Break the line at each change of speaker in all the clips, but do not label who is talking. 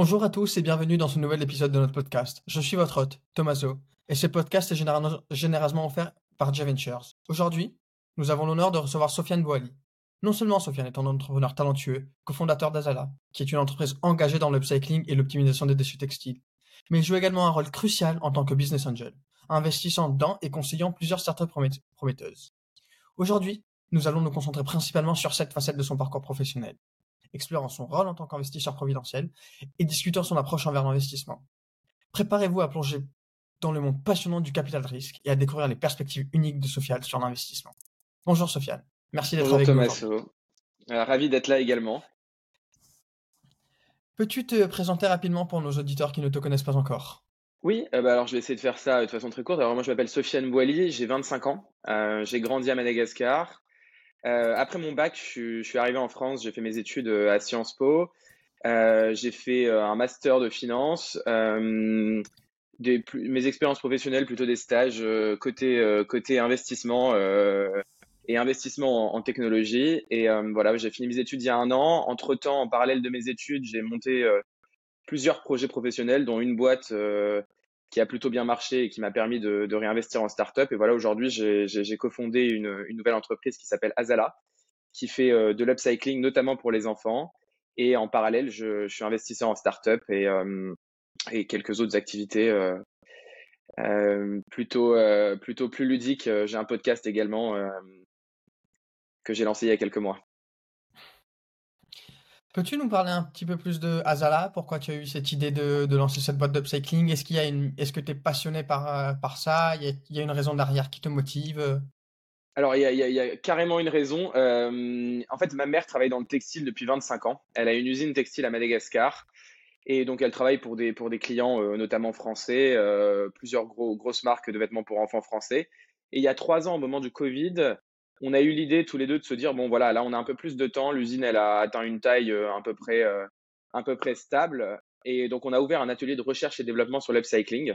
Bonjour à tous et bienvenue dans ce nouvel épisode de notre podcast. Je suis votre hôte, Tommaso, et ce podcast est généralement offert par J-Ventures. Aujourd'hui, nous avons l'honneur de recevoir Sofiane Boali. Non seulement Sofiane est un entrepreneur talentueux, cofondateur d'Azala, qui est une entreprise engagée dans l'upcycling et l'optimisation des déchets textiles, mais il joue également un rôle crucial en tant que business angel, investissant dans et conseillant plusieurs startups prometteuses. Aujourd'hui, nous allons nous concentrer principalement sur cette facette de son parcours professionnel, explorant son rôle en tant qu'investisseur providentiel et discutant son approche envers l'investissement. Préparez-vous à plonger dans le monde passionnant du capital risque et à découvrir les perspectives uniques de Sofiane sur l'investissement. Bonjour Sofiane, merci d'être avec
nous. Bonjour euh, ravi d'être là également.
Peux-tu te présenter rapidement pour nos auditeurs qui ne te connaissent pas encore?
Oui, euh, bah alors je vais essayer de faire ça de façon très courte. Alors moi je m'appelle Sofiane Boily, j'ai 25 ans, euh, j'ai grandi à Madagascar, euh, après mon bac, je, suis arrivé en France, j'ai fait mes études euh, à Sciences Po. Euh, j'ai fait un master de finance. Mes expériences professionnelles, plutôt des stages côté, côté investissement et investissement en, technologie. Et voilà, j'ai fini mes études il y a un an. Entre-temps, en parallèle de mes études, j'ai monté plusieurs projets professionnels, dont une boîte qui a plutôt bien marché et qui m'a permis de, de, réinvestir en startup. Et voilà, aujourd'hui, j'ai cofondé une, une, nouvelle entreprise qui s'appelle Azala, qui fait euh, de l'upcycling, notamment pour les enfants. Et en parallèle, je, je suis investisseur en startup et, euh, et quelques autres activités euh, euh plutôt, plutôt plus ludiques. J'ai un podcast également que j'ai lancé il y a quelques mois.
Peux-tu nous parler un petit peu plus de Azala? Pourquoi tu as eu cette idée de, lancer cette boîte d'upcycling? Est-ce qu'il y a une, est-ce que tu es passionné par, euh, par ça? Il y, a, il une raison derrière qui te motive?
Alors, il y, a, carrément une raison. Euh, en fait, ma mère travaille dans le textile depuis 25 ans. Elle a une usine textile à Madagascar. Et donc, elle travaille pour des, pour des clients, euh, notamment français, plusieurs gros, grosses marques de vêtements pour enfants français. Et il y a trois ans, au moment du Covid, on a eu l'idée tous les deux de se dire bon voilà là on a un peu plus de temps l'usine elle a atteint une taille euh, à peu près euh, peu près stable. Et donc on a ouvert un atelier de recherche et développement sur l'upcycling.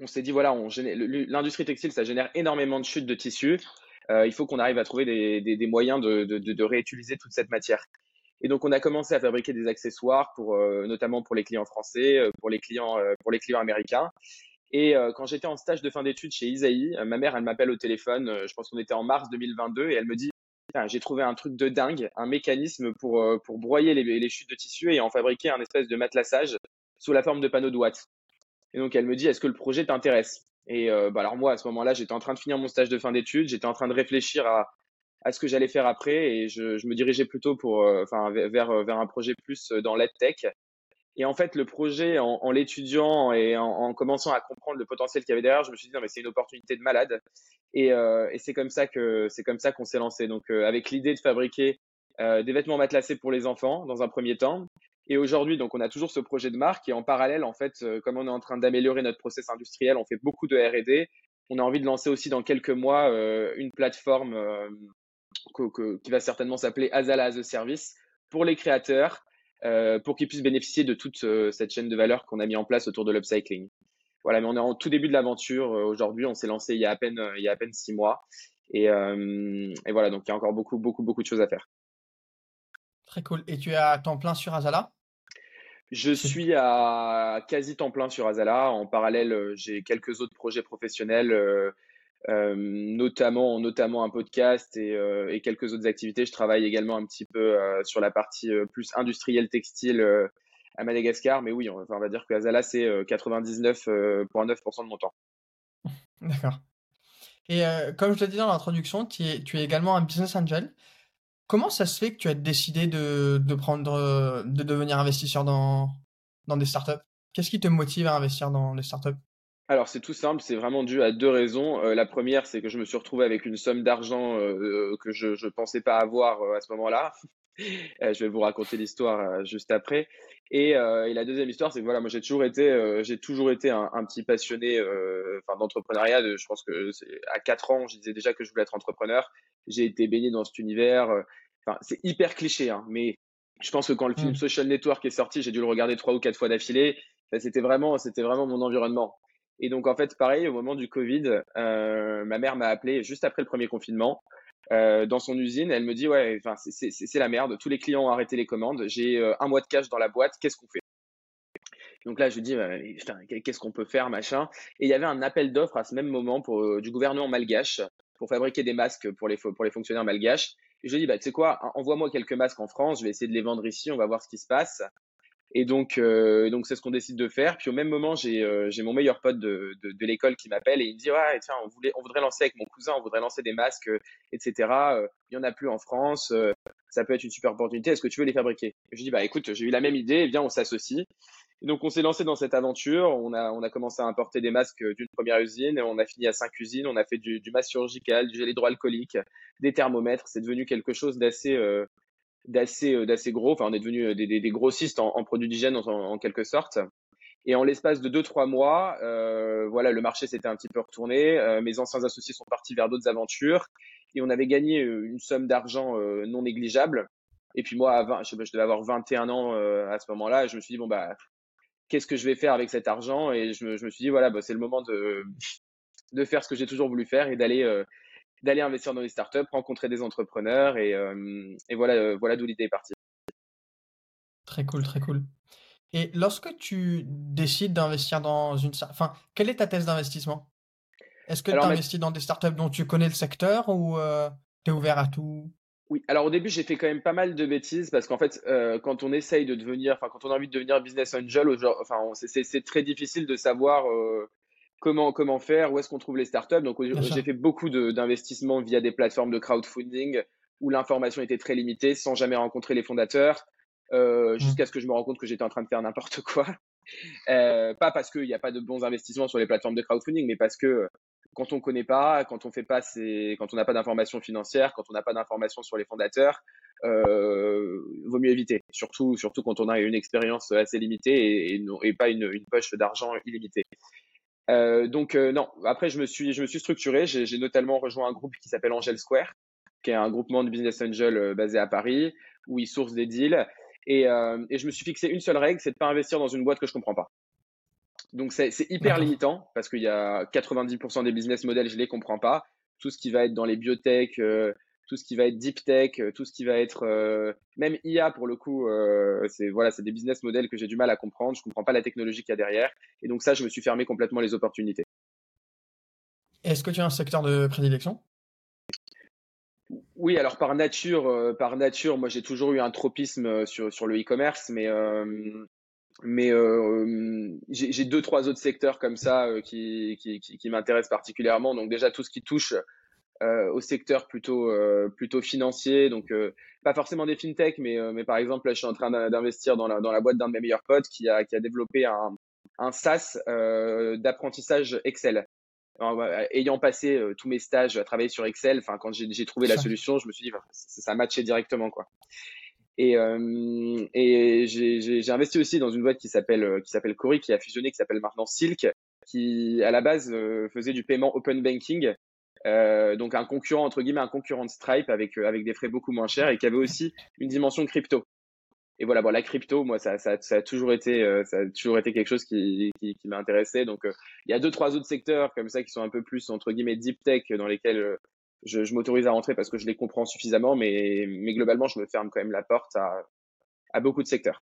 On s'est dit voilà l'industrie textile ça génère énormément de chutes de tissus euh, il faut qu'on arrive à trouver des, moyens de, réutiliser toute cette matière. Et donc on a commencé à fabriquer des accessoires pour notamment pour les clients français pour les clients pour les clients américains et euh, quand j'étais en stage de fin d'études chez Isaïe, euh, ma mère, elle m'appelle au téléphone, euh, je pense qu'on était en mars 2022, et elle me dit, j'ai trouvé un truc de dingue, un mécanisme pour, pour broyer les, les, chutes de tissu et en fabriquer un espèce de matelassage sous la forme de panneaux de watts. Et donc elle me dit, est-ce que le projet t'intéresse? Et bah alors moi, à ce moment-là, j'étais en train de finir mon stage de fin d'études, j'étais en train de réfléchir à, à ce que j'allais faire après, et je, je me dirigeais plutôt pour, vers, vers un projet plus dans l'EdTech. Et en fait, le projet, en, en l'étudiant et en, en, commençant à comprendre le potentiel qu'il y avait derrière, je me suis dit non mais c'est une opportunité de malade. Et, euh, et c'est comme ça que c'est comme ça qu'on s'est lancé. Donc euh, avec l'idée de fabriquer euh, des vêtements matelassés pour les enfants dans un premier temps. Et aujourd'hui, donc on a toujours ce projet de marque et en parallèle, en fait, euh, comme on est en train d'améliorer notre process industriel, on fait beaucoup de R&D. On a envie de lancer aussi dans quelques mois euh, une plateforme que, que, qui va certainement s'appeler Azala as a Service pour les créateurs euh, pour qu'ils puissent bénéficier de toute euh, cette chaîne de valeur qu'on a mis en place autour de l'upcycling. Voilà, mais on est en tout début de l'aventure. Euh, aujourd'hui, on s'est lancé il y a à peine, il y a à peine six mois. Et, et, voilà, donc il y a encore beaucoup, beaucoup, beaucoup de choses à faire.
Très cool. Et tu es à temps plein sur Azala?
Je suis à quasi temps plein sur Azala. En parallèle, j'ai quelques autres projets professionnels notamment, notamment un podcast et, euh, et, quelques autres activités. Je travaille également un petit peu euh, sur la partie plus industrielle textile à Madagascar, mais oui, on, va dire que Azala, c'est 99,9% de mon temps.
D'accord. Et euh, comme je l'ai dit dans l'introduction, tu es, également un business angel. Comment ça se fait que tu as décidé de, de prendre, de devenir investisseur dans, dans des startups? Qu'est-ce qui te motive à investir dans des startups?
Alors c'est tout simple, c'est vraiment dû à deux raisons. Euh, la première, c'est que je me suis retrouvé avec une somme d'argent euh, que je ne pensais pas avoir euh, à ce moment-là. je vais vous raconter l'histoire juste après. Et, et, la deuxième histoire, c'est que voilà, moi j'ai toujours été, j'ai toujours été un, un petit passionné, enfin d'entrepreneuriat. Je pense que à quatre ans, je disais déjà que je voulais être entrepreneur. J'ai été baigné dans cet univers. Enfin, c'est hyper cliché, hein, mais je pense que quand le film mmh. Social Network est sorti, j'ai dû le regarder trois ou quatre fois d'affilée. c'était vraiment, c'était vraiment mon environnement. Et donc, en fait, pareil, au moment du Covid, euh, ma mère m'a appelé juste après le premier confinement. Euh, dans son usine, elle me dit ouais, enfin c'est la merde. Tous les clients ont arrêté les commandes. J'ai euh, un mois de cash dans la boîte. Qu'est-ce qu'on fait? Donc là, je dis, qu'est-ce qu'on peut faire, machin? Et il y avait un appel d'offres à ce même moment pour, du gouvernement malgache pour fabriquer des masques pour les, pour les fonctionnaires malgaches. Et je dis, bah, tu sais quoi, envoie-moi quelques masques en France, je vais essayer de les vendre ici, on va voir ce qui se passe. Et donc, euh, donc c'est ce qu'on décide de faire. Puis au même moment, j'ai euh, mon meilleur pote de, de, de l'école qui m'appelle et il me dit ouais tiens on voulait on voudrait lancer avec mon cousin, on voudrait lancer des masques, euh, etc. Euh, il y en a plus en France, ça peut être une super opportunité. Est-ce que tu veux les fabriquer? Je dis bah écoute j'ai eu la même idée, viens on s'associe. Et donc on s'est lancé dans cette aventure. On a on a commencé à importer des masques d'une première usine. On a fini à cinq usines. On a fait du, du masque chirurgical, du gel hydroalcoolique, des thermomètres. C'est devenu quelque chose d'assez d'assez euh, d'assez gros. Enfin, on est devenu euh, des, des, grossistes en, en produits d'hygiène en, en, quelque sorte. Et en l'espace de deux trois mois, euh, voilà, le marché s'était un petit peu retourné. Euh, mes anciens associés sont partis vers d'autres aventures et on avait gagné une somme d'argent euh, non négligeable. Et puis moi, à 20, je, je devais avoir 21 ans à ce moment-là. Je me suis dit bon bah, qu'est-ce que je vais faire avec cet argent? Et je me, je me suis dit voilà, bah, c'est le moment de de faire ce que j'ai toujours voulu faire et d'aller d'aller investir dans les startups, rencontrer des entrepreneurs et, euh, et voilà, euh, voilà d'où l'idée est partie.
Très cool, très cool. Et lorsque tu décides d'investir dans une, enfin, quelle est ta thèse d'investissement? Est-ce que tu investis dans des startups dont tu connais le secteur ou euh, tu es ouvert à tout?
Oui, alors au début, j'ai fait quand même pas mal de bêtises parce qu'en fait, euh, quand on essaye de devenir, enfin, quand on a envie de devenir business angel, enfin, c'est très difficile de savoir euh, comment, comment faire, où est-ce qu'on trouve les startups. Donc, j'ai fait beaucoup d'investissements via des plateformes de crowdfunding où l'information était très limitée sans jamais rencontrer les fondateurs, euh, mmh. jusqu'à ce que je me rende compte que j'étais en train de faire n'importe quoi. Euh, pas parce qu'il n'y a pas de bons investissements sur les plateformes de crowdfunding, mais parce que quand on connaît pas, quand on fait pas quand on n'a pas d'informations financières, quand on n'a pas d'informations sur les fondateurs, euh, vaut mieux éviter. Surtout, surtout quand on a une expérience assez limitée et, et, pas une, une poche d'argent illimitée. Euh, donc euh, non, après je me suis, je me suis structuré. J'ai notamment rejoint un groupe qui s'appelle Angel Square, qui est un groupement de business angel euh, basé à Paris, où ils sourcent des deals. Et, et je me suis fixé une seule règle, c'est de pas investir dans une boîte que je comprends pas. Donc c'est hyper limitant parce qu'il y a 90% des business models, je les comprends pas. Tout ce qui va être dans les biotech, tout ce qui va être deep tech, euh, tout ce qui va être euh, même IA pour le coup, euh, c'est voilà, c'est des business models que j'ai du mal à comprendre. Je comprends pas la technologie qu'il y a derrière, et donc ça, je me suis fermé complètement les opportunités.
Est-ce que tu as un secteur de prédilection?
Oui, alors par nature, par nature, moi j'ai toujours eu un tropisme sur, sur le e-commerce, mais mais j'ai deux trois autres secteurs comme ça qui, qui, qui, qui m'intéressent particulièrement. Donc déjà tout ce qui touche au secteur plutôt euh, plutôt financier, donc euh, pas forcément des fintech, mais mais par exemple là, je suis en train d'investir dans la dans la boîte d'un de mes meilleurs potes qui a qui a développé un un SaaS d'apprentissage Excel. ayant passé tous mes stages à travailler sur Excel, enfin quand j'ai trouvé la solution, je me suis dit ça, ça matchait directement quoi. Et, euh, et j'ai investi aussi dans une boîte qui s'appelle qui s'appelle Cori, qui a fusionné, qui s'appelle maintenant Silk, qui à la base faisait du paiement open banking euh, donc un concurrent entre guillemets un concurrent de Stripe avec euh, avec des frais beaucoup moins chers et qui avait aussi une dimension crypto. Et voilà, bon, la crypto, moi, ça, ça, ça a toujours été, euh, ça a toujours été quelque chose qui, qui, qui m'a intéressé. Donc, il y a deux, trois autres secteurs comme ça qui sont un peu plus entre guillemets deep tech dans lesquels je, je m'autorise à rentrer parce que je les comprends suffisamment, mais, mais globalement, je me ferme quand même la porte à, à beaucoup de secteurs.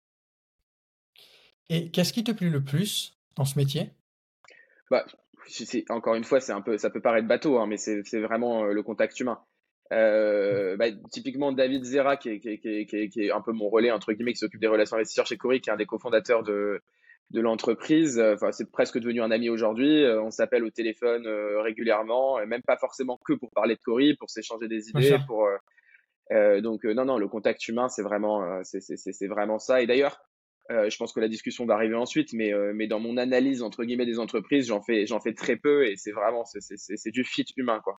Et qu'est-ce qui te plaît le plus dans ce métier?
Bah, encore une fois, c'est un peu, ça peut paraître bateau, hein, mais c'est vraiment euh, le contact humain. Euh, bah, typiquement David Zera qui est, qui, est, qui, est, qui est, un peu mon relais entre guillemets qui s'occupe des relations investisseurs chez Cori qui est un des cofondateurs de, de l'entreprise enfin c'est presque devenu un ami aujourd'hui euh, on s'appelle au téléphone régulièrement et même pas forcément que pour parler de Cori pour s'échanger des idées pour euh, donc non non le contact humain c'est vraiment c'est vraiment ça et d'ailleurs euh, je pense que la discussion va arriver ensuite, mais, euh, mais dans mon analyse entre guillemets des entreprises, j'en fais, j'en fais très peu et c'est vraiment c'est du fit humain quoi.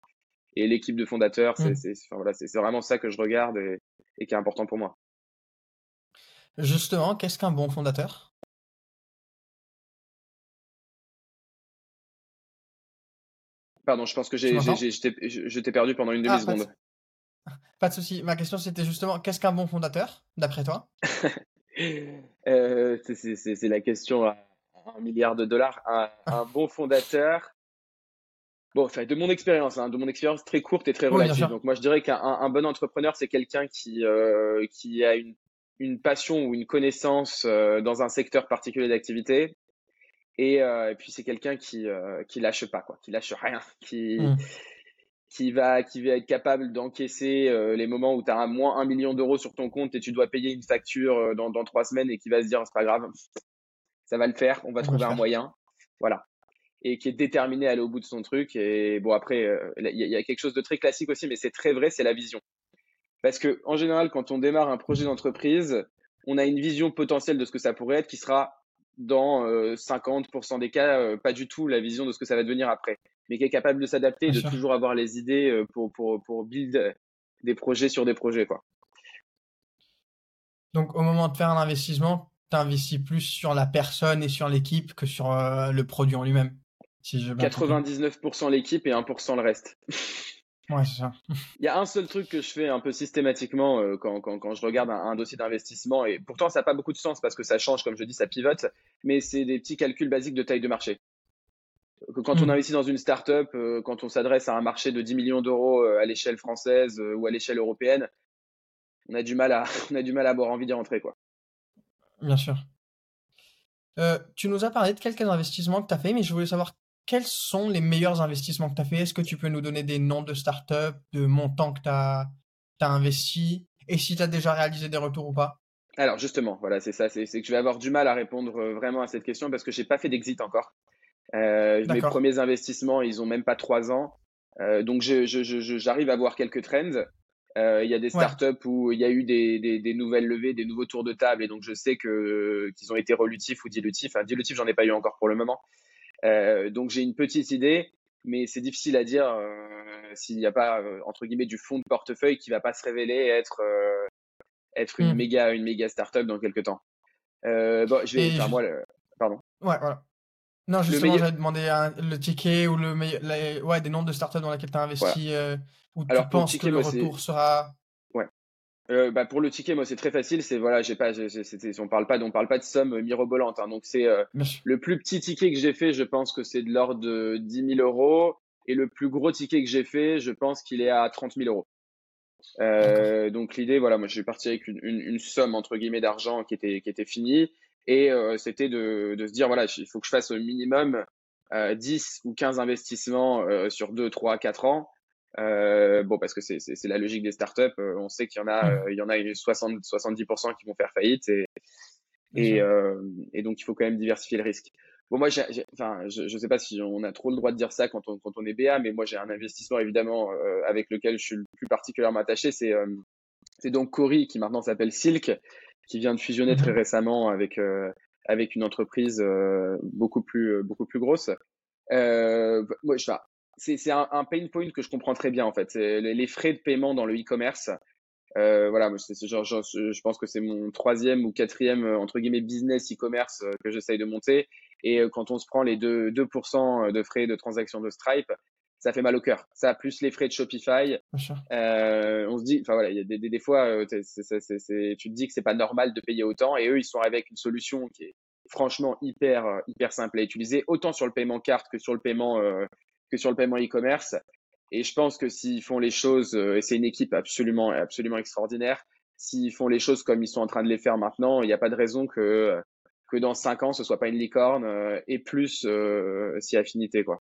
Et l'équipe de fondateurs, c'est enfin, voilà, c'est vraiment ça que je regarde et, et, qui est important pour moi.
Justement, qu'est-ce qu'un bon fondateur?
Pardon, je pense que j'ai, je t'ai perdu pendant une demi-seconde.
Ah, pas de souci. Ma question c'était justement qu'est-ce qu'un bon fondateur, d'après toi?
euh, c'est la question à un milliard de dollars. Un, un bon fondateur. Bon, enfin, de mon expérience, hein, de mon expérience très courte et très relative. Donc, moi, je dirais qu'un un bon entrepreneur, c'est quelqu'un qui, euh, qui a une une passion ou une connaissance dans un secteur particulier d'activité. Et, puis c'est quelqu'un qui qui lâche pas quoi, qui lâche rien, qui mmh. Qui va qui va être capable d'encaisser les moments où tu as moins un million d'euros sur ton compte et tu dois payer une facture dans, dans trois semaines et qui va se dire c'est pas grave, ça va le faire, on va trouver un moyen. Voilà. Et qui est déterminé à aller au bout de son truc. Et bon, après, euh, il y, a quelque chose de très classique aussi, mais c'est très vrai, c'est la vision. Parce que, en général, quand on démarre un projet d'entreprise, on a une vision potentielle de ce que ça pourrait être qui sera dans 50% euh, des cas, euh, pas du tout la vision de ce que ça va devenir après, mais qui est capable de s'adapter et de toujours avoir les idées pour, pour, pour build des projets sur des projets. Quoi.
Donc, au moment de faire un investissement, t'investis plus sur la personne et sur l'équipe que sur euh, le produit en lui-même.
Si 99% l'équipe et 1% le reste.
Ouais, c'est ça.
Il y a un seul truc que je fais un peu systématiquement euh, quand, quand, quand, je regarde un, dossier d'investissement, et pourtant ça n'a pas beaucoup de sens parce que ça change, comme je dis, ça pivote, mais c'est des petits calculs basiques de taille de marché. Quand on hmm. investit dans une startup, euh, quand on s'adresse à un marché de 10 millions d'euros à l'échelle française ou à l'échelle européenne, on a du mal à, on a du mal à avoir envie d'y rentrer, quoi.
Bien sûr. Euh, tu nous as parlé de quelques investissements que tu as fait, mais je voulais savoir quels sont les meilleurs investissements que tu as fait? Est-ce que tu peux nous donner des noms de startups, de montants que tu as, investi? Et si tu as déjà réalisé des retours ou pas?
Alors justement, voilà, c'est ça. C'est que je vais avoir du mal à répondre euh, vraiment à cette question parce que j'ai pas fait d'exit encore. Euh, mes premiers investissements, ils ont même pas trois ans. donc j'arrive à voir quelques trends. Euh, il y a des startups où il y a eu des, des, des, nouvelles levées, des nouveaux tours de table, et donc je sais que qu'ils ont été relutifs ou dilutifs. Enfin, dilutifs, j'en ai pas eu encore pour le moment. Euh, donc j'ai une petite idée, mais c'est difficile à dire euh, s'il n'y a pas entre guillemets du fond de portefeuille qui va pas se révéler être être une hmm. méga une méga startup dans quelques temps. bon, je vais. Enfin, moi, pardon.
Ouais, voilà. Non, justement, j'avais demandé le ticket ou le ouais, des noms de startups dans lesquelles tu as investi. Ou tu penses que le retour sera.
Euh, bah pour le ticket, moi, c'est très facile. C'est voilà, j'ai pas, on parle pas, on parle pas de somme mirobolante. Hein, donc c'est euh, le plus petit ticket que j'ai fait. Je pense que c'est de l'ordre de 10 000 euros, et le plus gros ticket que j'ai fait, je pense qu'il est à 30 000 euros. Euh, donc l'idée, voilà, moi, je suis parti avec une, une, somme entre guillemets d'argent qui était qui était finie, et euh, c'était de, de se dire voilà, il faut que je fasse au minimum 10 ou 15 investissements sur 2, 3, 4 ans euh, bon, parce que c'est la logique des startups. Euh, on sait qu'il y en a, euh, il y en a 60, 70% qui vont faire faillite et, et, euh, et, donc il faut quand même diversifier le risque. Bon, moi, enfin, je ne sais pas si on a trop le droit de dire ça quand on, quand on est BA, mais moi j'ai un investissement évidemment avec lequel je suis le plus particulièrement attaché. C'est c'est donc Cori qui maintenant s'appelle Silk, qui vient de fusionner très mhm. récemment avec avec une entreprise beaucoup plus beaucoup plus grosse. Euh, moi, je, c'est un, un, pain point que je comprends très bien en fait. Les, les frais de paiement dans le e-commerce. Euh, voilà, c'est genre, genre, je pense que c'est mon troisième ou quatrième euh, entre guillemets business e-commerce euh, que j'essaye de monter. Et quand on se prend les 2%, 2 de frais de transaction de Stripe, ça fait mal au cœur. Ça plus les frais de Shopify. Euh, on se dit, enfin voilà, il y a des, des, des fois, tu te dis que c'est pas normal de payer autant, et eux ils sont avec une solution qui est franchement hyper hyper simple à utiliser, autant sur le paiement carte que sur le paiement que sur le paiement e-commerce. Et je pense que s'ils font les choses, euh, et c'est une équipe absolument, absolument extraordinaire, s'ils font les choses comme ils sont en train de les faire maintenant, il n'y a pas de raison que, que dans cinq ans, ce soit pas une licorne euh, et plus euh, si affinité, quoi.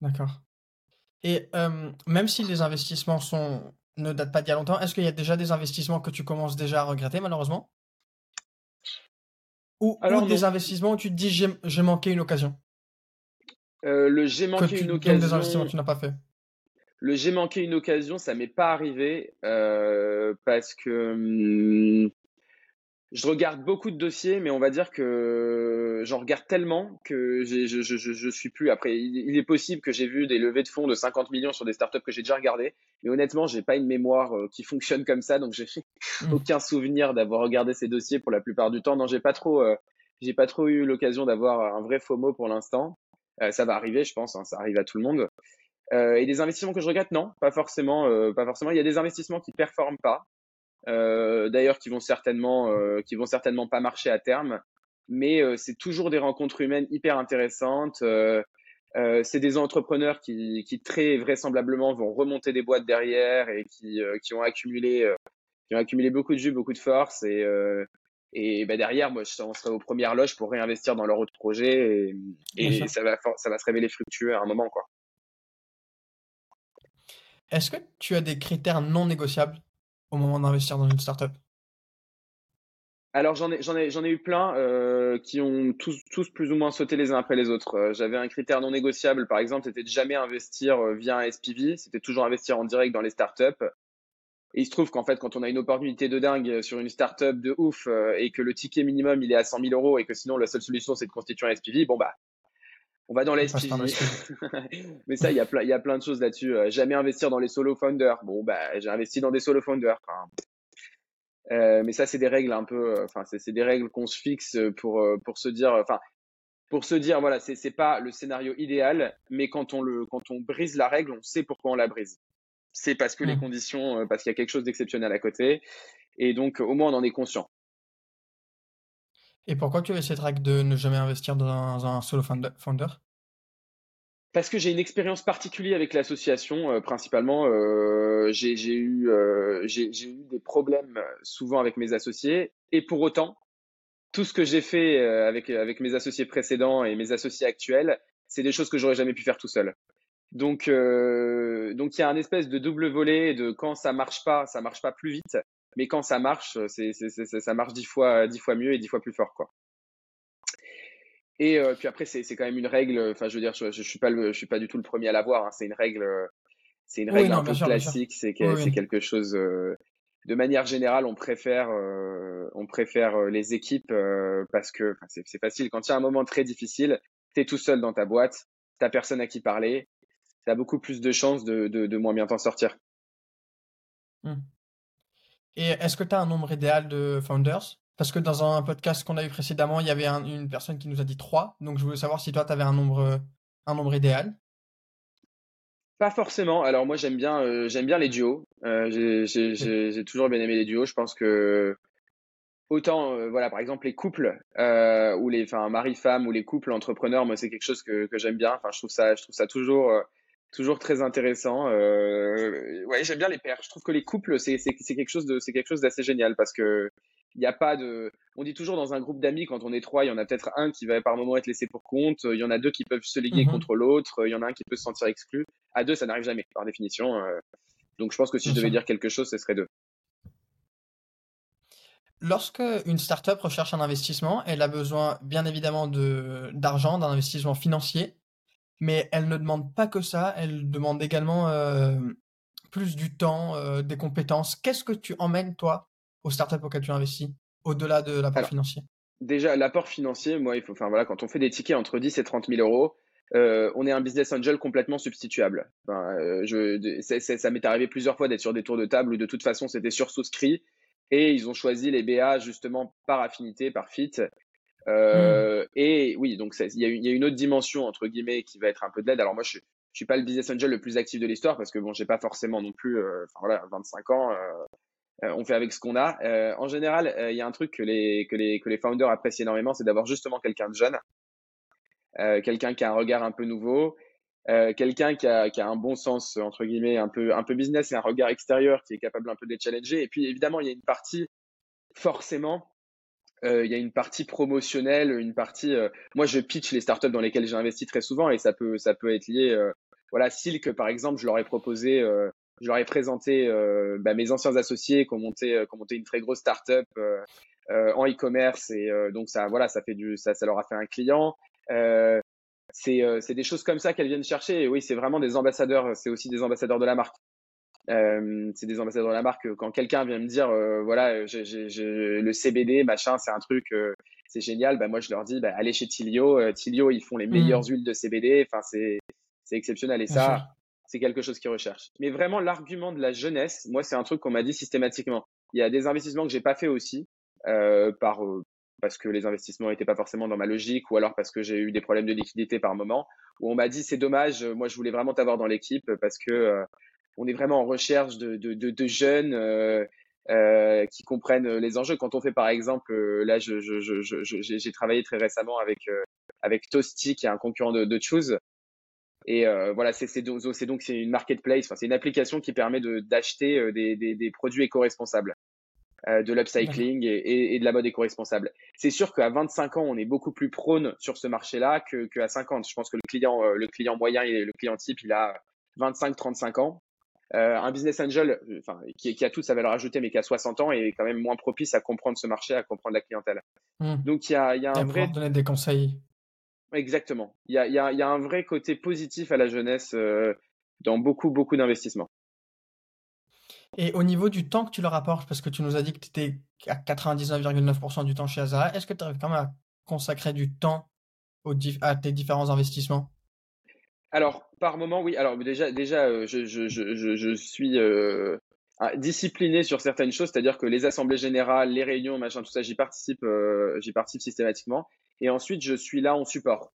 D'accord. Et même si les investissements sont, ne datent pas d'il y a longtemps, est-ce qu'il y a déjà des investissements que tu commences déjà à regretter, malheureusement? Ou, Alors, ou des investissements où tu te dis j'ai manqué une occasion?
Euh, le j'ai manqué une occasion.
tu n'as pas fait.
Le j'ai manqué une occasion, ça m'est pas arrivé euh, parce que hum, je regarde beaucoup de dossiers, mais on va dire que j'en regarde tellement que je, je, je, je, suis plus. Après, il, est possible que j'ai vu des levées de fonds de 50 millions sur des startups que j'ai déjà regardées, mais honnêtement, j'ai pas une mémoire euh, qui fonctionne comme ça, donc j'ai mmh. aucun souvenir d'avoir regardé ces dossiers pour la plupart du temps. Non, j'ai pas trop, j'ai pas trop eu l'occasion d'avoir un vrai FOMO pour l'instant. Euh, ça va arriver, je pense, hein, ça arrive à tout le monde. Euh, et des investissements que je regrette, non, pas forcément, euh, pas forcément. Il y a des investissements qui performent pas, d'ailleurs, qui vont certainement, qui vont certainement pas marcher à terme. Mais c'est toujours des rencontres humaines hyper intéressantes. c'est des entrepreneurs qui, qui, très vraisemblablement vont remonter des boîtes derrière et qui, qui ont accumulé J'ai accumulé beaucoup de jus, beaucoup de force et, et bah, derrière, moi, je serai aux premières loges pour réinvestir dans leur autre projet et, et ça, va, ça va se révéler fructueux à un moment. quoi.
Est-ce que tu as des critères non négociables au moment d'investir dans une startup?
Alors j'en ai, j'en ai, j'en ai eu plein euh, qui ont tous, tous plus ou moins sauté les uns après les autres. Euh, j'avais un critère non négociable, par exemple, c'était de jamais investir euh, via un SPV, c'était toujours investir en direct dans les startups. Et il se trouve qu'en fait, quand on a une opportunité de dingue sur une startup de ouf et que le ticket minimum il est à 100 000 euros et que sinon la seule solution c'est de constituer un SPV, bon bah on va dans les SPV. Mais ça, il y a plein, il y a plein de choses là-dessus. jamais investir dans les solo founders. Bon bah j'ai investi dans des solo founders. Euh, mais ça, c'est des règles un peu, euh, enfin, c'est des règles qu'on se fixe pour, euh, pour se dire, enfin, pour se dire, voilà, c'est pas le scénario idéal, mais quand on, le, quand on brise la règle, on sait pourquoi on la brise. C'est parce que les mmh. conditions, parce qu'il y a quelque chose d'exceptionnel à côté. Et donc, au moins, on en est conscient.
Et pourquoi tu as cette règle de ne jamais investir dans un solo founder
parce que j'ai une expérience particulière avec l'association, euh, principalement. Euh, j'ai eu, euh, eu des problèmes souvent avec mes associés. Et pour autant, tout ce que j'ai fait avec, avec mes associés précédents et mes associés actuels, c'est des choses que j'aurais jamais pu faire tout seul. Donc, donc il y a un espèce de double volet de quand ça marche pas, ça marche pas plus vite, mais quand ça marche, c'est, ça marche dix fois, dix fois mieux et dix fois plus fort, quoi. Et euh, puis après, c'est quand même une règle. Enfin, je veux dire, je, je, suis pas le, je suis pas du tout le premier à l'avoir. Hein, c'est une règle, c'est une règle un peu classique. C'est c'est quelque chose. Euh, de manière générale, on préfère, euh, on préfère les équipes parce que c'est facile. Quand il y a un moment très difficile, tu es tout seul dans ta boîte, t'as personne à qui parler, tu as beaucoup plus de chances de, de, de moins bien t'en sortir.
Mmh. Et est-ce que tu as un nombre idéal de founders? Parce que dans un podcast qu'on a eu précédemment, il y avait une personne qui nous a dit 3. Donc je voulais savoir si toi, tu avais un nombre, un nombre idéal.
Pas forcément. Alors moi, j'aime bien, euh, j'aime bien les duos. Euh, j'ai toujours bien aimé les duos. Je pense que autant, euh, voilà, par exemple, les couples ou les, enfin, mari-femme ou les couples entrepreneurs, moi, c'est quelque chose que, que j'aime bien. Enfin, je trouve ça, je trouve ça toujours, toujours très intéressant. ouais, j'aime bien les pairs. Je trouve que les couples, c'est quelque chose de, c'est quelque chose d'assez génial parce que il n'y a pas de. On dit toujours dans un groupe d'amis, quand on est trois, il y en a peut-être un qui va par moment être laissé pour compte, il y en a deux qui peuvent se liguer mhm. contre l'autre, il y en a un qui peut se sentir exclu. À deux, ça n'arrive jamais, par définition. Euh. Donc je pense que si je devais dire quelque chose, ce serait deux.
Lorsque une startup recherche un investissement, elle a besoin bien évidemment d'argent, d'un investissement financier, mais elle ne demande pas que ça, elle demande également euh, plus du temps, euh, des compétences. Qu'est-ce que tu emmènes toi aux startups auxquelles tu investis, au-delà de l'apport financier?
Déjà, l'apport financier, moi, il faut, enfin voilà, quand on fait des tickets entre 10 et 30 000 euros, euh, on est un business angel complètement substituable. Je, ça m'est arrivé plusieurs fois d'être sur des tours de table où de toute façon c'était sursouscrit et ils ont choisi les BA justement par affinité, par fit. Euh, hmm. Et oui, donc il y, y, a une autre dimension entre guillemets qui va être un peu de l'aide. Alors moi, je, je suis pas le business angel le plus actif de l'histoire parce que bon, j'ai pas forcément non plus, enfin voilà, 25 ans. Euh, on fait avec ce qu'on a. Euh, en général, euh, il y a un truc que les, que les, que les founders apprécient énormément, c'est d'avoir justement quelqu'un de jeune, quelqu'un qui a un regard un peu nouveau, quelqu'un qui a, qui a un bon sens, entre guillemets, un peu, un peu business et un regard extérieur qui est capable un peu de les challenger. Et puis, évidemment, il y a une partie, forcément, il y a une partie promotionnelle, une partie. moi, je pitch les startups dans lesquelles j'ai investi très souvent et ça peut, ça peut être lié. voilà, Silk, par exemple, je leur ai proposé je leur ai présenté euh, bah, mes anciens associés qui ont monté, euh, qui ont monté une très grosse startup euh, euh, en e-commerce et donc ça, voilà, ça fait du, ça, ça leur a fait un client. c'est, c'est des choses comme ça qu'elles viennent chercher. Et oui, c'est vraiment des ambassadeurs. C'est aussi des ambassadeurs de la marque. Euh, c'est des ambassadeurs de la marque. Quand quelqu'un vient me dire, euh, voilà, le CBD, machin, c'est un truc, euh, c'est génial. Bah moi, je leur dis, bah, allez chez Tilio. Tilio, ils font les mmh. meilleures huiles de CBD. Enfin, c'est, exceptionnel. Et ça, c'est quelque chose qu'ils recherchent. Mais vraiment, l'argument de la jeunesse, moi, c'est un truc qu'on m'a dit systématiquement. Il y a des investissements que j'ai pas fait aussi, par, parce que les investissements n'étaient pas forcément dans ma logique, ou alors parce que j'ai eu des problèmes de liquidité par moment, où on m'a dit c'est dommage, moi je voulais vraiment t'avoir dans l'équipe parce que on est vraiment en recherche de, de, de, de jeunes euh, qui comprennent les enjeux. Quand on fait par exemple, là j'ai je, je, je, travaillé très récemment avec avec Toasty, qui est un concurrent de, de Choose, et euh, voilà, c'est donc c'est une marketplace, enfin, c'est une application qui permet d'acheter euh, des, des, des, produits éco-responsables. de l'upcycling et, de la mode éco-responsable. C'est sûr qu'à 25 ans, on est beaucoup plus prône sur ce marché-là qu'à 50. Je pense que le client, le client moyen et le client type, il a 25-35 ans. Un business angel, enfin, qui, a toute sa valeur ajoutée, mais qui a 60 ans, est quand même moins propice à comprendre ce marché, à comprendre la clientèle.
Hmm. Donc il y a, y a un vrai donner des conseils.
Exactement. Il y a, y, a, y a, un vrai côté positif à la jeunesse euh, dans beaucoup, beaucoup d'investissements.
Et au niveau du temps que tu leur apportes, parce que tu nous as dit que tu étais à 99,9% du temps chez Azara, est-ce que tu arrives quand même à consacrer du temps aux à tes différents investissements?
Alors, par moment, oui. Alors, déjà, déjà euh, je, je, je, je, suis euh, discipliné sur certaines choses, c'est-à-dire que les assemblées générales, les réunions, machin, tout ça, j'y participe, j'y participe systématiquement. Et ensuite, je suis là en support.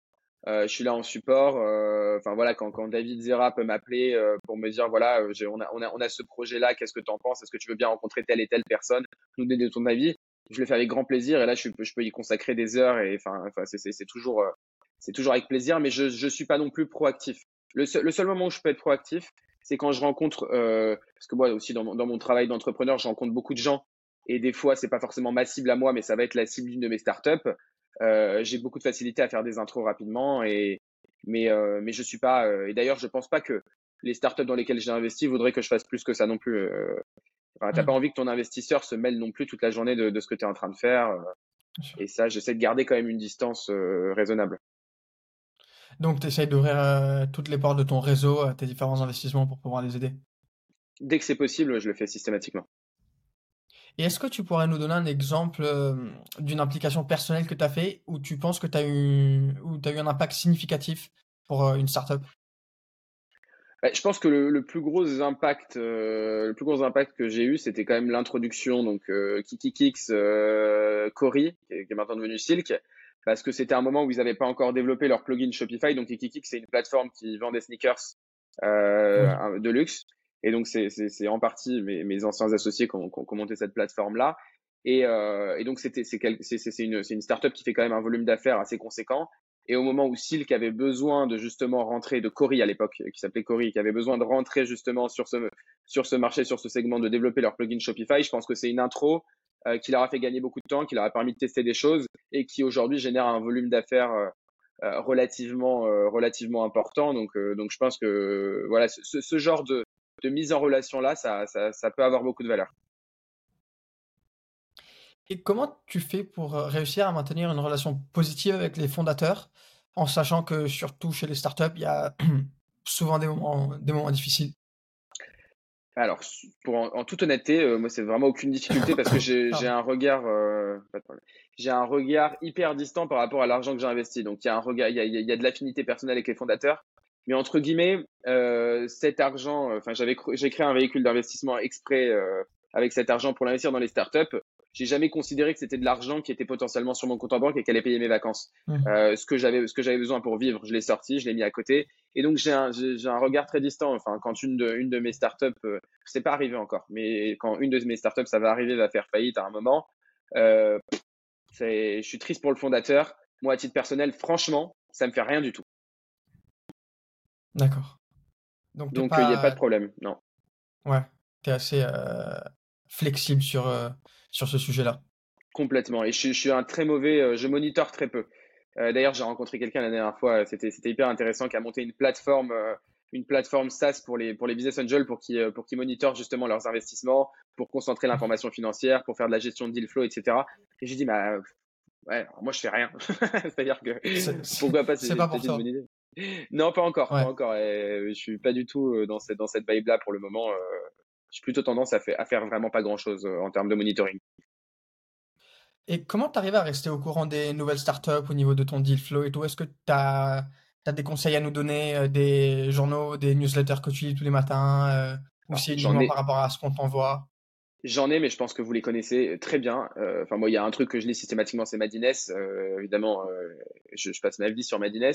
Euh, je suis là en support. Euh, enfin voilà, quand, quand David Zera peut m'appeler euh, pour me dire voilà, euh, on a, on, a, on a ce projet-là, qu'est-ce que tu en penses? Est-ce que tu veux bien rencontrer telle et telle personne Nous donner ton avis? Je le fais avec grand plaisir et là, je, je peux y consacrer des heures et enfin c'est toujours, c'est toujours avec plaisir, mais je je suis pas non plus proactif. Le seul, le seul moment où je peux être proactif, c'est quand je rencontre, parce que moi aussi dans mon, dans mon travail d'entrepreneur, je rencontre beaucoup de gens et des fois c'est pas forcément ma cible à moi, mais ça va être la cible d'une de mes startups. Euh, j'ai beaucoup de facilité à faire des intros rapidement, et, mais, euh, mais je suis pas. Euh, et d'ailleurs, je pense pas que les startups dans lesquelles j'ai investi voudraient que je fasse plus que ça non plus. Enfin, t'as mmh. pas envie que ton investisseur se mêle non plus toute la journée de, de ce que tu es en train de faire. Et ça, j'essaie de garder quand même une distance raisonnable.
Donc, tu essayes d'ouvrir toutes les portes de ton réseau à tes différents investissements pour pouvoir les aider?
Dès que c'est possible, je le fais systématiquement.
Et est-ce que tu pourrais nous donner un exemple euh, d'une implication personnelle que tu as fait où tu penses que tu as, eu, as eu un impact significatif pour euh, une startup?
Bah, je pense que le, plus gros impact, euh, le plus gros impact que j'ai eu, c'était quand même l'introduction donc KikiKix, Cory, qui est, maintenant devenu Silk, parce que c'était un moment où ils n'avaient pas encore développé leur plugin Shopify. Donc KikiKix, c'est une plateforme qui vend des sneakers de luxe. Et donc, c'est en partie mes, mes, anciens associés qui ont, monté cette plateforme-là. Et, euh, et, donc, c'était c'est une, une startup qui fait quand même un volume d'affaires assez conséquent. Et au moment où Silk avait besoin de justement rentrer, de Cory à l'époque, qui s'appelait Cory, qui avait besoin de rentrer justement sur ce, sur ce marché, sur ce segment, de développer leur plugin Shopify, je pense que c'est une intro euh, qui leur a fait gagner beaucoup de temps, qui leur a permis de tester des choses et qui aujourd'hui génère un volume d'affaires euh, euh relativement, important. Donc, je pense que voilà, ce, genre de, mise en relation là, ça, peut avoir beaucoup de valeur.
Et comment tu fais pour réussir à maintenir une relation positive avec les fondateurs, en sachant que surtout chez les startups, il y a souvent des moments difficiles?
Alors, pour en, toute honnêteté, euh, moi, c'est vraiment aucune difficulté parce que j'ai un regard, euh, j'ai un regard hyper distant par rapport à l'argent que j'ai investi. Donc, il y a un regard, il y a, il y a de l'affinité personnelle avec les fondateurs, mais entre guillemets, euh, cet argent, euh, enfin, j'avais j'ai créé un véhicule d'investissement exprès euh, avec cet argent pour l'investir dans les startups. J'ai jamais considéré que c'était de l'argent qui était potentiellement sur mon compte en banque et qui allait payer mes vacances. Mmh. Euh, ce que j'avais, ce que j'avais besoin pour vivre, je l'ai sorti, je l'ai mis à côté. Et donc j'ai un, j'ai un regard très distant. Enfin, quand une de, une de mes startups, euh, c'est pas arrivé encore, mais quand une de mes startups, ça va arriver, va faire faillite à un moment, euh, c'est, je suis triste pour le fondateur. Moi, à titre personnel, franchement, ça me fait rien du tout.
D'accord.
Donc, il n'y a pas de problème, non.
Ouais, tu es assez euh, flexible sur, euh, sur ce sujet-là.
Complètement. Et je, suis un très mauvais, euh, je monitore très peu. D'ailleurs, j'ai rencontré quelqu'un la dernière fois, c'était hyper intéressant, qui a monté une plateforme, une plateforme SaaS pour les, pour les business angels pour qu'ils pour monitorent justement leurs investissements, pour concentrer mmh. l'information financière, pour faire de la gestion de deal flow, etc. Et j'ai dit, bah, ouais, moi je fais rien. C'est-à-dire que pourquoi pas,
c'est pas pour ça.
Non, pas encore, pas encore. Et je suis pas du tout euh, dans cette dans cette vibe là pour le moment. Euh, j'ai plutôt tendance à, faire, à faire vraiment pas grand chose euh, en termes de monitoring.
Et comment tu arrives à rester au courant des nouvelles startups au niveau de ton deal flow et tout? Est-ce que tu as, as, des conseils à nous donner, des journaux, des newsletters que tu lis tous les matins Ou si uniquement par rapport à ce qu'on t'envoie?
J'en ai, mais je pense que vous les connaissez très bien. Euh, enfin, moi, il y a un truc que je lis systématiquement, c'est Madines. Euh, évidemment, euh, je, je, passe ma vie sur Madines.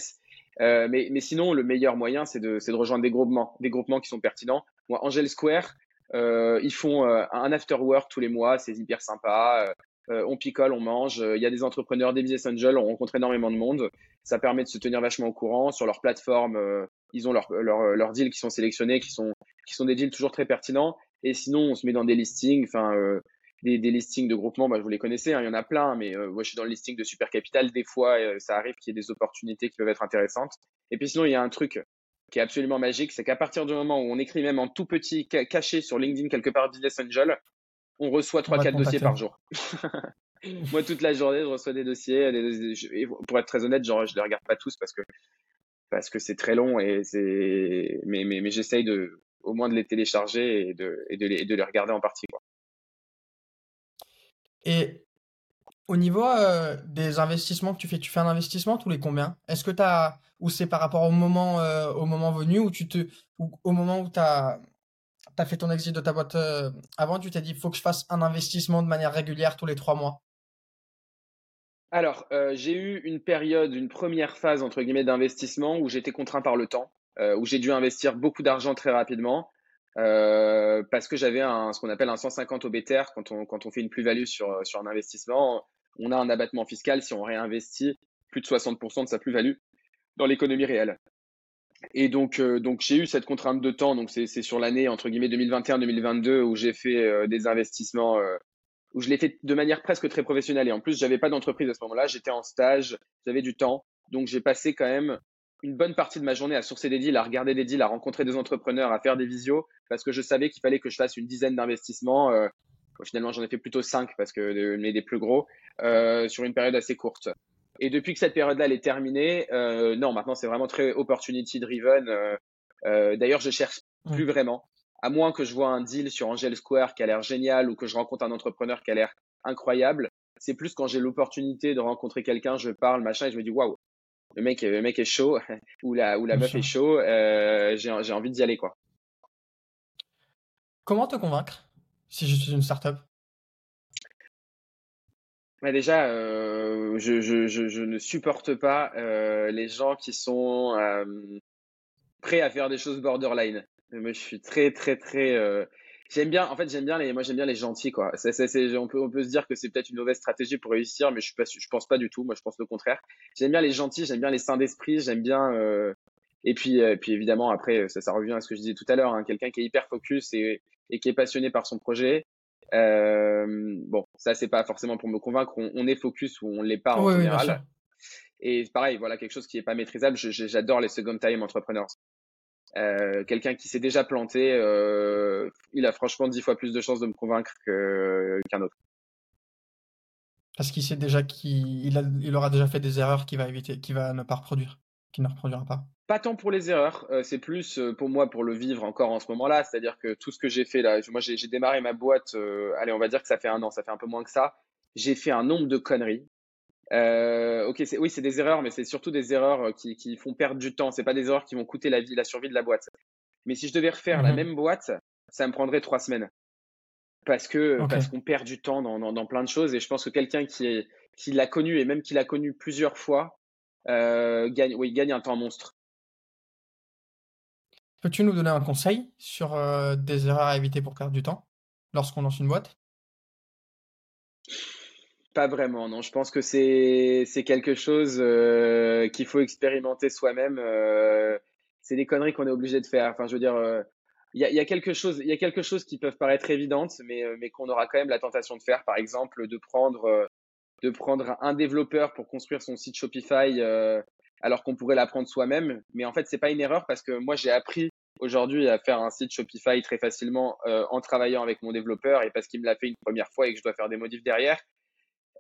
Euh, mais, mais sinon, le meilleur moyen, c'est de, de rejoindre des groupements, des groupements qui sont pertinents. Moi, Angel Square, euh, ils font un after work tous les mois, c'est hyper sympa. on picole, on mange. Il y a des entrepreneurs, des business angels, on rencontre énormément de monde. Ça permet de se tenir vachement au courant. Sur leur plateforme, ils ont leurs leur, deals qui sont sélectionnés, qui sont, qui sont des deals toujours très pertinents. Et sinon, on se met dans des listings. Enfin, euh, des, listings de groupements, bah, vous les connaissez, hein, il y en a plein, mais moi je suis dans le listing de Super Capital. Des fois, ça arrive qu'il y ait des opportunités qui peuvent être intéressantes. Et puis sinon, il y a un truc qui est absolument magique, c'est qu'à partir du moment où on écrit même en tout petit, caché sur LinkedIn quelque part Business Angel, on reçoit 3-4 dossiers par jour. Moi, toute la journée, je reçois des dossiers. pour être très honnête, genre, je les regarde pas tous parce que parce que c'est très long et c'est mais mais, mais j'essaye de au moins de les télécharger et de et de les, de les regarder en partie quoi.
Et au niveau euh, des investissements que tu fais, tu fais un investissement tous les combien? Est-ce que tu as ou c'est par rapport au moment euh, au moment venu ou tu te ou au moment où tu as fait ton exit de ta boîte euh, avant, tu t'es dit, faut que je fasse un investissement de manière régulière tous les trois mois?
Alors, j'ai eu une période, une première phase, entre guillemets, d'investissement où j'étais contraint par le temps, où j'ai dû investir beaucoup d'argent très rapidement. parce que j'avais ce qu'on appelle un 150 au BTR quand on, quand on fait une plus-value sur, sur un investissement. On a un abattement fiscal si on réinvestit plus de 60% de sa plus-value dans l'économie réelle. Et donc, euh, donc j'ai eu cette contrainte de temps. Donc, c'est sur l'année entre guillemets 2021-2022 où j'ai fait euh, des investissements, euh, où je l'ai fait de manière presque très professionnelle. Et en plus, j'avais pas d'entreprise à ce moment-là. J'étais en stage, j'avais du temps. Donc, j'ai passé quand même une bonne partie de ma journée à sourcer des deals, à regarder des deals, à rencontrer des entrepreneurs, à faire des visios, parce que je savais qu'il fallait que je fasse une dizaine d'investissements. Finalement, j'en ai fait plutôt cinq parce que mais des plus gros sur une période assez courte. Et depuis que cette période-là elle est terminée, euh, non, maintenant c'est vraiment très opportunity driven. Euh, euh, D'ailleurs, je cherche plus vraiment, à moins que je vois un deal sur Angel Square qui a l'air génial ou que je rencontre un entrepreneur qui a l'air incroyable. C'est plus quand j'ai l'opportunité de rencontrer quelqu'un, je parle, machin, et je me dis waouh, le mec, le mec est chaud ou la ou la meuf est chaud. Euh, j'ai envie d'y aller quoi.
Comment te convaincre? Si je suis une startup?
Bah, déjà, euh, je, je, je, ne supporte pas euh, les gens qui sont euh, prêts à faire des choses borderline. Moi, je suis très, très, très. J'aime bien. En fait, j'aime bien les. Moi, j'aime bien les gentils, quoi. on peut, on peut se dire que c'est peut-être une mauvaise stratégie pour réussir, mais je suis pas, je pense pas du tout. Moi, je pense le contraire. J'aime bien les gentils. J'aime bien les saints d'esprit. J'aime bien. Et puis, puis évidemment, après, ça, ça revient à ce que je disais tout à l'heure. Hein, Quelqu'un qui est hyper focus et, et qui est passionné par son projet euh, bon, ça, c'est pas forcément pour me convaincre. On, est focus ou on l'est pas en général. et pareil, voilà, quelque chose qui est pas maîtrisable. J'adore les second time entrepreneurs. Euh, quelqu'un qui s'est déjà planté, euh, il a franchement dix fois plus de chances de me convaincre qu'un autre.
Parce qu'il sait déjà qu'il il aura déjà fait des erreurs qu'il va éviter, qu'il va ne pas reproduire, qu'il ne reproduira pas.
Pas tant pour les erreurs, euh, c'est plus euh, pour moi pour le vivre encore en ce moment-là. C'est-à-dire que tout ce que j'ai fait là, moi j'ai démarré ma boîte, euh, allez, on va dire que ça fait un an, ça fait un peu moins que ça. J'ai fait un nombre de conneries. ok, oui, c'est des erreurs, mais c'est surtout des erreurs qui, qui, font perdre du temps. C'est pas des erreurs qui vont coûter la vie, la survie de la boîte. Mais si je devais refaire la mhm. même boîte, ça me prendrait trois semaines. Parce que parce qu'on perd du temps dans, dans, dans, plein de choses. Et je pense que quelqu'un qui, qui l'a connu et même qui l'a connu plusieurs fois, gagne, oui, gagne un temps monstre.
Peux-tu nous donner un conseil sur euh, des erreurs à éviter pour perdre du temps lorsqu'on lance une boîte?
Pas vraiment, non. Je pense que c'est quelque chose euh, qu'il faut expérimenter soi-même. Euh, c'est des conneries qu'on est obligé de faire. Enfin, je veux dire, il y, a, quelque chose, il y a quelque chose qui peuvent paraître évidentes, mais, mais qu'on aura quand même la tentation de faire. Par exemple, de prendre, de prendre un développeur pour construire son site Shopify alors qu'on pourrait l'apprendre soi-même. Mais en fait, c'est pas une erreur parce que moi, j'ai appris aujourd'hui à faire un site Shopify très facilement euh, en travaillant avec mon développeur et parce qu'il me l'a fait une première fois et que je dois faire des modifs derrière.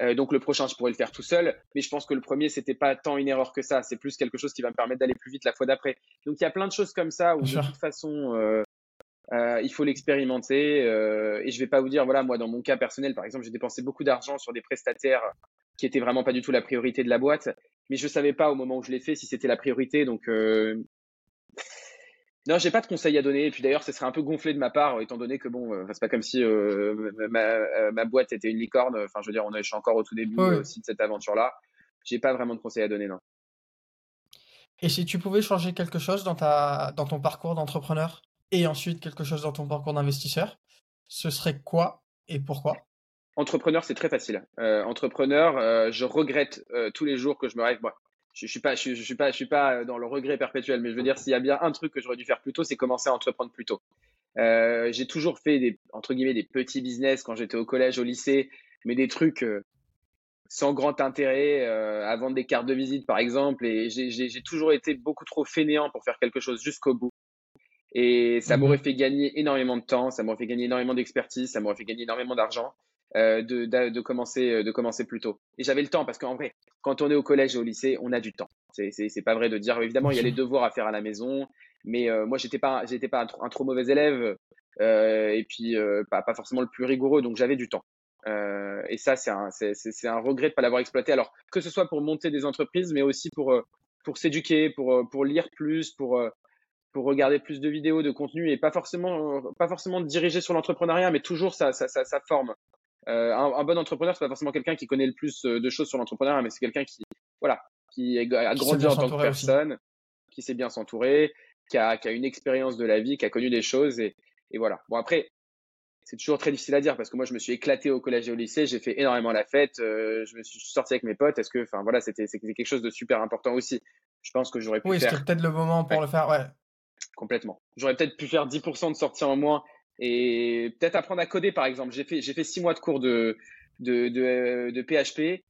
Euh, donc le prochain, je pourrais le faire tout seul, mais je pense que le premier, c'était pas tant une erreur que ça. C'est plus quelque chose qui va me permettre d'aller plus vite la fois d'après. Donc il y a plein de choses comme ça où de toute façon, euh, il faut l'expérimenter. et je vais pas vous dire, voilà, moi dans mon cas personnel, par exemple, j'ai dépensé beaucoup d'argent sur des prestataires qui étaient vraiment pas du tout la priorité de la boîte, mais je savais pas au moment où je l'ai fait si c'était la priorité. Donc non, j'ai pas de conseils à donner. Et puis d'ailleurs, ce serait un peu gonflé de ma part, étant donné que bon, euh, c'est pas comme si euh, ma, euh, ma, boîte était une licorne. Enfin, je veux dire, on est, je suis encore au tout début aussi de cette aventure-là. J'ai pas vraiment de conseils à donner, non.
Et si tu pouvais changer quelque chose dans ta, dans ton parcours d'entrepreneur? Et ensuite quelque chose dans ton parcours d'investisseur, ce serait quoi et pourquoi?
Entrepreneur, c'est très facile. entrepreneur, je regrette tous les jours que je me rêve je, suis pas, je, suis pas, je suis pas dans le regret perpétuel, mais je veux dire, s'il y a bien un truc que j'aurais dû faire plus tôt, c'est commencer à entreprendre plus tôt. Euh, j'ai toujours fait des, entre guillemets des petits business quand j'étais au collège, au lycée, mais des trucs sans grand intérêt à vendre des cartes de visite par exemple. Et j'ai toujours été beaucoup trop fainéant pour faire quelque chose jusqu'au bout. Et ça m'aurait mmh fait gagner énormément de temps, ça m'aurait fait gagner énormément d'expertise, ça m'aurait fait gagner énormément d'argent euh, de, de, commencer, euh, de commencer plus tôt. Et j'avais le temps parce qu'en vrai, quand on est au collège et au lycée, on a du temps. C'est pas vrai de dire, évidemment, il y a les devoirs à faire à la maison, mais euh, moi, j'étais pas, j'étais pas un, trop mauvais élève et puis pas, pas forcément le plus rigoureux, donc j'avais du temps. et ça, c'est un, c'est un regret de ne pas l'avoir exploité. Alors, que ce soit pour monter des entreprises, mais aussi pour, pour s'éduquer, pour, pour lire plus, pour, pour regarder plus de vidéos, de contenu et pas forcément, pas forcément diriger sur l'entrepreneuriat, mais toujours ça, ça forme. Euh, un, un, bon entrepreneur, c'est pas forcément quelqu'un qui connaît le plus euh, de choses sur l'entrepreneuriat, mais c'est quelqu'un qui, voilà, qui a grandi en tant que personne, qui sait bien s'entourer, qui a, qui a, une expérience de la vie, qui a connu des choses et, et voilà. Bon après, c'est toujours très difficile à dire parce que moi je me suis éclaté au collège et au lycée, j'ai fait énormément la fête, euh, je me suis sorti avec mes potes. Est-ce que, enfin voilà, c'était quelque chose de super important aussi? Je pense que j'aurais pu.
Oui, c'était peut-être le moment pour le faire, ouais
complètement. J'aurais peut-être pu faire 10% de sorties en moins et peut-être apprendre à coder, par exemple. J'ai fait, j'ai fait six mois de cours de, de, de, de PHP.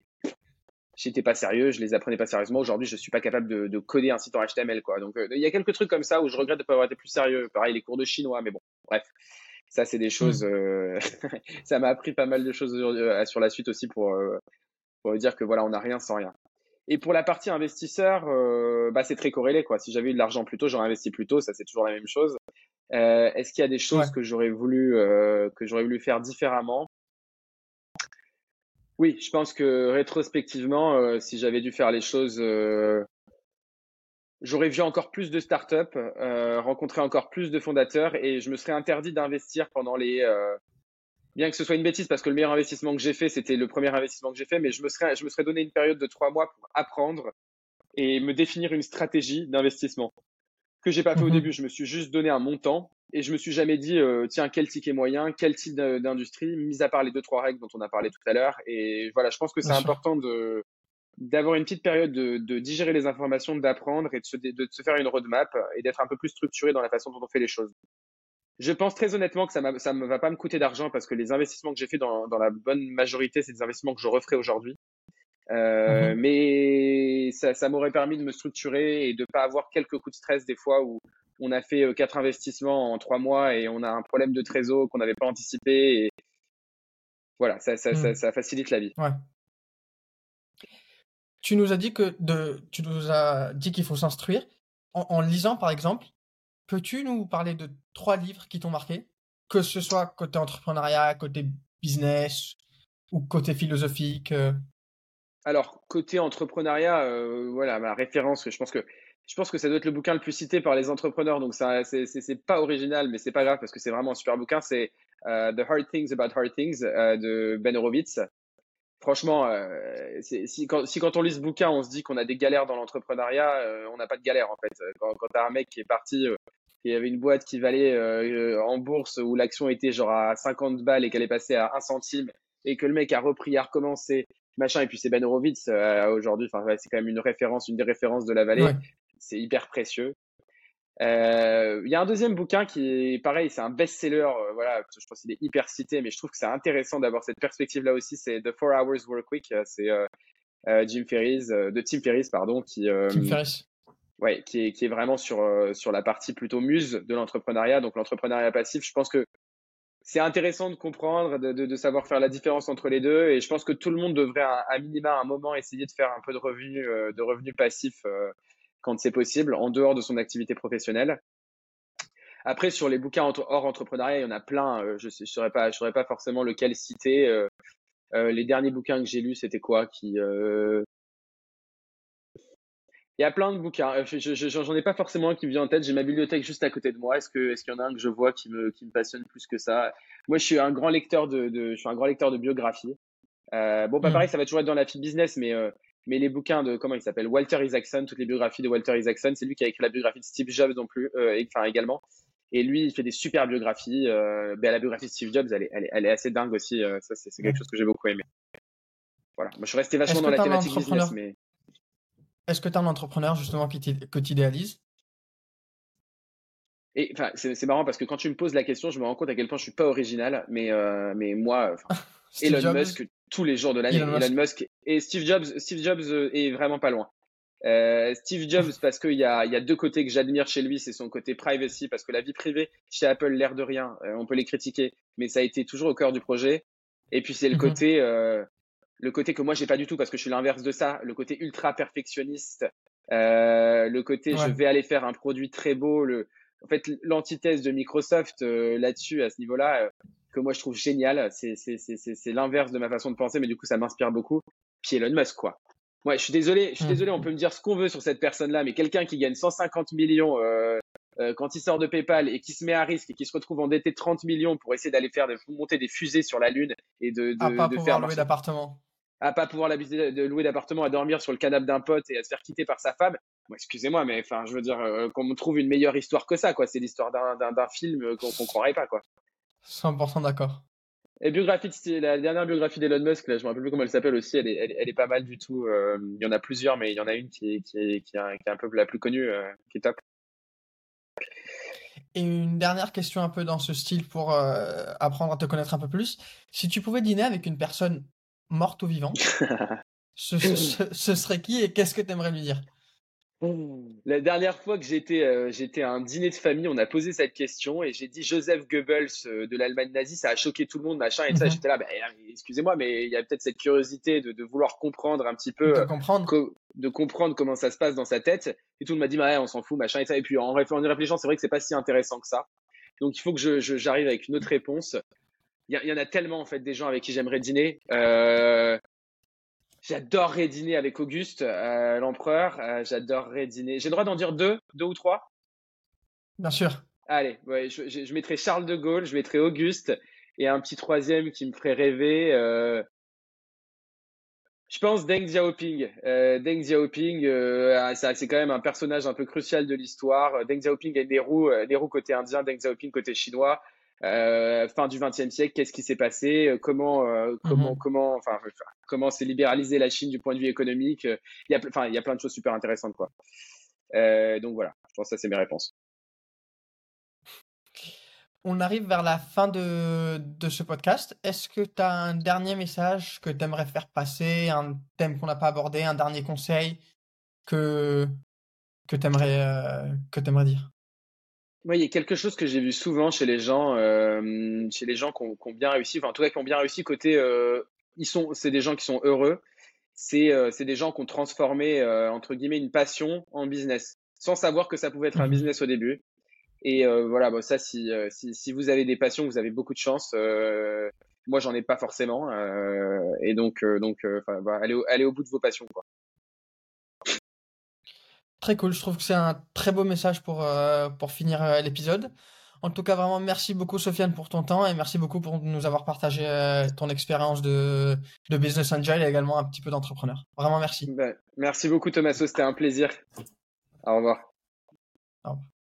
J'étais pas sérieux, je les apprenais pas sérieusement. Aujourd'hui, je suis pas capable de, de, coder un site en HTML, quoi. Donc, euh, il y a quelques trucs comme ça où je regrette de pas avoir été plus sérieux. Pareil, les cours de chinois, mais bon, bref. Ça, c'est des choses. Hmm. Euh... ça m'a appris pas mal de choses euh, sur la suite aussi pour, euh, pour dire que voilà, on n'a rien sans rien. Et pour la partie investisseur, euh, bah, c'est très corrélé. Quoi. Si j'avais eu de l'argent plus tôt, j'aurais investi plus tôt. Ça, c'est toujours la même chose. Euh, Est-ce qu'il y a des choses que j'aurais voulu euh, que j'aurais voulu faire différemment? Oui, je pense que rétrospectivement, si j'avais dû faire les choses, j'aurais vu encore plus de startups, rencontré encore plus de fondateurs, et je me serais interdit d'investir pendant les bien que ce soit une bêtise parce que le meilleur investissement que j'ai fait, c'était le premier investissement que j'ai fait, mais je me serais, je me serais donné une période de trois mois pour apprendre et me définir une stratégie d'investissement que j'ai pas fait au mhm. début. Je me suis juste donné un montant et je me suis jamais dit, euh, tiens, quel ticket moyen, quel type d'industrie, mis à part les deux, trois règles dont on a parlé tout à l'heure. Et voilà, je pense que c'est important de, d'avoir une petite période de, de digérer les informations, d'apprendre et de se, de se faire une roadmap et d'être un peu plus structuré dans la façon dont on fait les choses. Je pense très honnêtement que ça ne va pas me coûter d'argent parce que les investissements que j'ai fait dans, dans, la bonne majorité, c'est des investissements que je referai aujourd'hui. Euh, mhm. Mais ça, ça m'aurait permis de me structurer et de pas avoir quelques coups de stress des fois où on a fait euh, quatre investissements en trois mois et on a un problème de trésor qu'on n'avait pas anticipé. Et voilà, ça, ça, ça, mhm. ça, facilite la vie.
Ouais. Tu nous as dit que de, tu nous as dit qu'il faut s'instruire en, en lisant par exemple. Peux-tu nous parler de trois livres qui t'ont marqué? Que ce soit côté entrepreneuriat, côté business ou côté philosophique euh?
Alors, côté entrepreneuriat, euh, voilà, ma référence, je pense que je pense que ça doit être le bouquin le plus cité par les entrepreneurs, donc ça, c'est pas original, mais c'est pas grave parce que c'est vraiment un super bouquin. C'est euh, The Hard Things About Hard Things de Ben Horowitz. Franchement, si quand, si, quand, on lit ce bouquin, on se dit qu'on a des galères dans l'entrepreneuriat, on n'a pas de galère en fait. Quand, quand tu as un mec qui est parti il y avait une boîte qui valait euh, en bourse où l'action était genre à 50 balles et qu'elle est passée à 1 centime et que le mec a repris, a recommencé, machin. Et puis c'est Ben Horowitz euh, aujourd'hui, enfin c'est quand même une référence, une des références de la vallée. C'est hyper précieux. Euh, il y a un deuxième bouquin qui est pareil, c'est un best-seller. voilà, je pense qu'il est hyper cité, mais je trouve que c'est intéressant d'avoir cette perspective-là aussi. C'est The Four Hours Work Week. C'est Jim Ferriss, de Tim Ferriss, pardon, qui.
Tim Ferriss
ouais, qui est, qui est vraiment sur, euh, sur la partie plutôt muse de l'entrepreneuriat, donc l'entrepreneuriat passif. Je pense que c'est intéressant de comprendre, de, de, de, savoir faire la différence entre les deux, et je pense que tout le monde devrait à, minima à un moment essayer de faire un peu de revenus, euh, de revenus passifs euh, quand c'est possible, en dehors de son activité professionnelle. Après, sur les bouquins hors entrepreneuriat, il y en a plein. je ne saurais pas, je saurais pas forcément lequel citer. les derniers bouquins que j'ai lus, c'était quoi qui il y a plein de bouquins. Euh, j'en ai pas forcément un qui me vient en tête. J'ai ma bibliothèque juste à côté de moi. Est-ce qu'il y en a un que je vois qui me qui me passionne plus que ça? Moi, je suis un grand lecteur de, de je suis un grand lecteur de biographie. Euh, bon, pas hmm. pareil, ça va toujours être dans la business, mais euh, mais les bouquins de comment il s'appelle Walter Isaacson, toutes les biographies de Walter Isaacson, c'est lui qui a écrit la biographie de Steve Jobs non plus, euh, enfin également. Et lui, il fait des super biographies. Euh, ben, la biographie de Steve Jobs, elle est, elle est, elle est assez dingue aussi. Euh, ça, c'est quelque chose que j'ai beaucoup aimé. Voilà. Moi, je suis resté vachement dans la thématique business, mais
est-ce que tu as un entrepreneur justement que tu idéalises
Et enfin, c'est marrant parce que quand tu me poses la question, je me rends compte à quel point je suis pas original. Mais, euh, mais moi, Elon Musk, tous les jours de l'année, Elon, Musk. et Steve Jobs, Steve Jobs euh, est vraiment pas loin. Euh, Steve Jobs, parce qu'il y a, y a deux côtés que j'admire chez lui, c'est son côté privacy, parce que la vie privée chez Apple, l'air de rien, on peut les critiquer, mais ça a été toujours au cœur du projet. Et puis c'est le mhm. côté, le côté que moi j'ai pas du tout, parce que je suis l'inverse de ça, le côté ultra perfectionniste, le côté je vais aller faire un produit très beau, le, en fait, l'antithèse de Microsoft euh, là-dessus, à ce niveau-là, euh, que moi je trouve génial, c'est l'inverse de ma façon de penser, mais du coup ça m'inspire beaucoup. Puis Elon Musk, quoi. Ouais, je suis désolé, je suis mmh. désolé, on peut me dire ce qu'on veut sur cette personne-là, mais quelqu'un qui gagne 150 millions euh, quand il sort de PayPal et qui se met à risque et qui se retrouve endetté 30 millions pour essayer d'aller faire monter des fusées sur la Lune et de, de,
à pas
de
pouvoir louer d'appartement.
À pas pouvoir de louer d'appartement, à dormir sur le canapé d'un pote et à se faire quitter par sa femme excusez-moi, mais enfin, je veux dire, euh, qu'on me trouve une meilleure histoire que ça, quoi. C'est l'histoire d'un film euh, qu'on ne croirait pas, quoi.
100% d'accord.
Et biographie, la dernière biographie d'Elon Musk, là, je me rappelle plus comment elle s'appelle aussi, elle est, elle, est, pas mal du tout. Euh, il y en a plusieurs, mais il y en a une qui est, qui est, qui est, un, peu la plus connue, qui est top.
Et une dernière question un peu dans ce style pour apprendre à te connaître un peu plus. Si tu pouvais dîner avec une personne morte ou vivante, ce, ce serait qui et qu'est-ce que tu aimerais lui dire?
La dernière fois que j'étais euh, j'étais à un dîner de famille, on a posé cette question et j'ai dit Joseph Goebbels euh, de l'Allemagne nazie, ça a choqué tout le monde, machin, et ça, mhm. j'étais là, bah, excusez-moi, mais il y a peut-être cette curiosité de, de, vouloir comprendre un petit peu,
de comprendre.
de comprendre comment ça se passe dans sa tête. Et tout le monde m'a dit, bah, on s'en fout, machin, et ça. Et puis en, en y réfléchissant, c'est vrai que c'est pas si intéressant que ça. Donc il faut que j'arrive je, avec une autre réponse. Il y, y, en a tellement en fait des gens avec qui j'aimerais dîner. Euh, J'adorerais dîner avec Auguste, euh, l'empereur. Euh, j'adorerais dîner. J'ai le droit d'en dire deux, deux ou trois?
Bien sûr.
Allez, ouais, je, je, mettrai Charles de Gaulle, je mettrai Auguste et un petit troisième qui me ferait rêver. Euh, je pense Deng Xiaoping. Deng Xiaoping, ah, c'est quand même un personnage un peu crucial de l'histoire. Deng Xiaoping et Nehru, Nehru côté indien, Deng Xiaoping côté chinois. Euh, fin du XXe siècle, qu'est-ce qui s'est passé, euh, comment, euh, comment, mhm. comment, enfin, comment s'est libéralisé la Chine du point de vue économique. Il y a, enfin, il y a plein de choses super intéressantes, quoi. donc voilà, je pense que ça c'est mes réponses.
On arrive vers la fin de, de ce podcast. Est-ce que tu as un dernier message que tu aimerais faire passer, un thème qu'on n'a pas abordé, un dernier conseil que, que tu aimerais, aimerais dire?
Oui, il y a quelque chose que j'ai vu souvent chez les gens, euh, chez les gens qui ont, bien réussi, enfin en tout cas qui ont bien réussi côté, euh, ils sont, c'est des gens qui sont heureux, c'est euh, c'est des gens qui ont transformé entre guillemets une passion en business, sans savoir que ça pouvait être un mmh business au début. Et voilà, bon, ça si, si, si vous avez des passions, vous avez beaucoup de chance. moi, j'en ai pas forcément, et donc donc, bah, allez, au, allez au bout de vos passions, quoi.
Très cool, je trouve que c'est un très beau message pour, euh, pour finir euh, l'épisode. En tout cas, vraiment, merci beaucoup, Sofiane, pour ton temps et merci beaucoup pour nous avoir partagé euh, ton expérience de, de business angel et également un petit peu d'entrepreneur. Vraiment, merci.
Ben, merci beaucoup, Thomas. C'était un plaisir. Au revoir. Au revoir.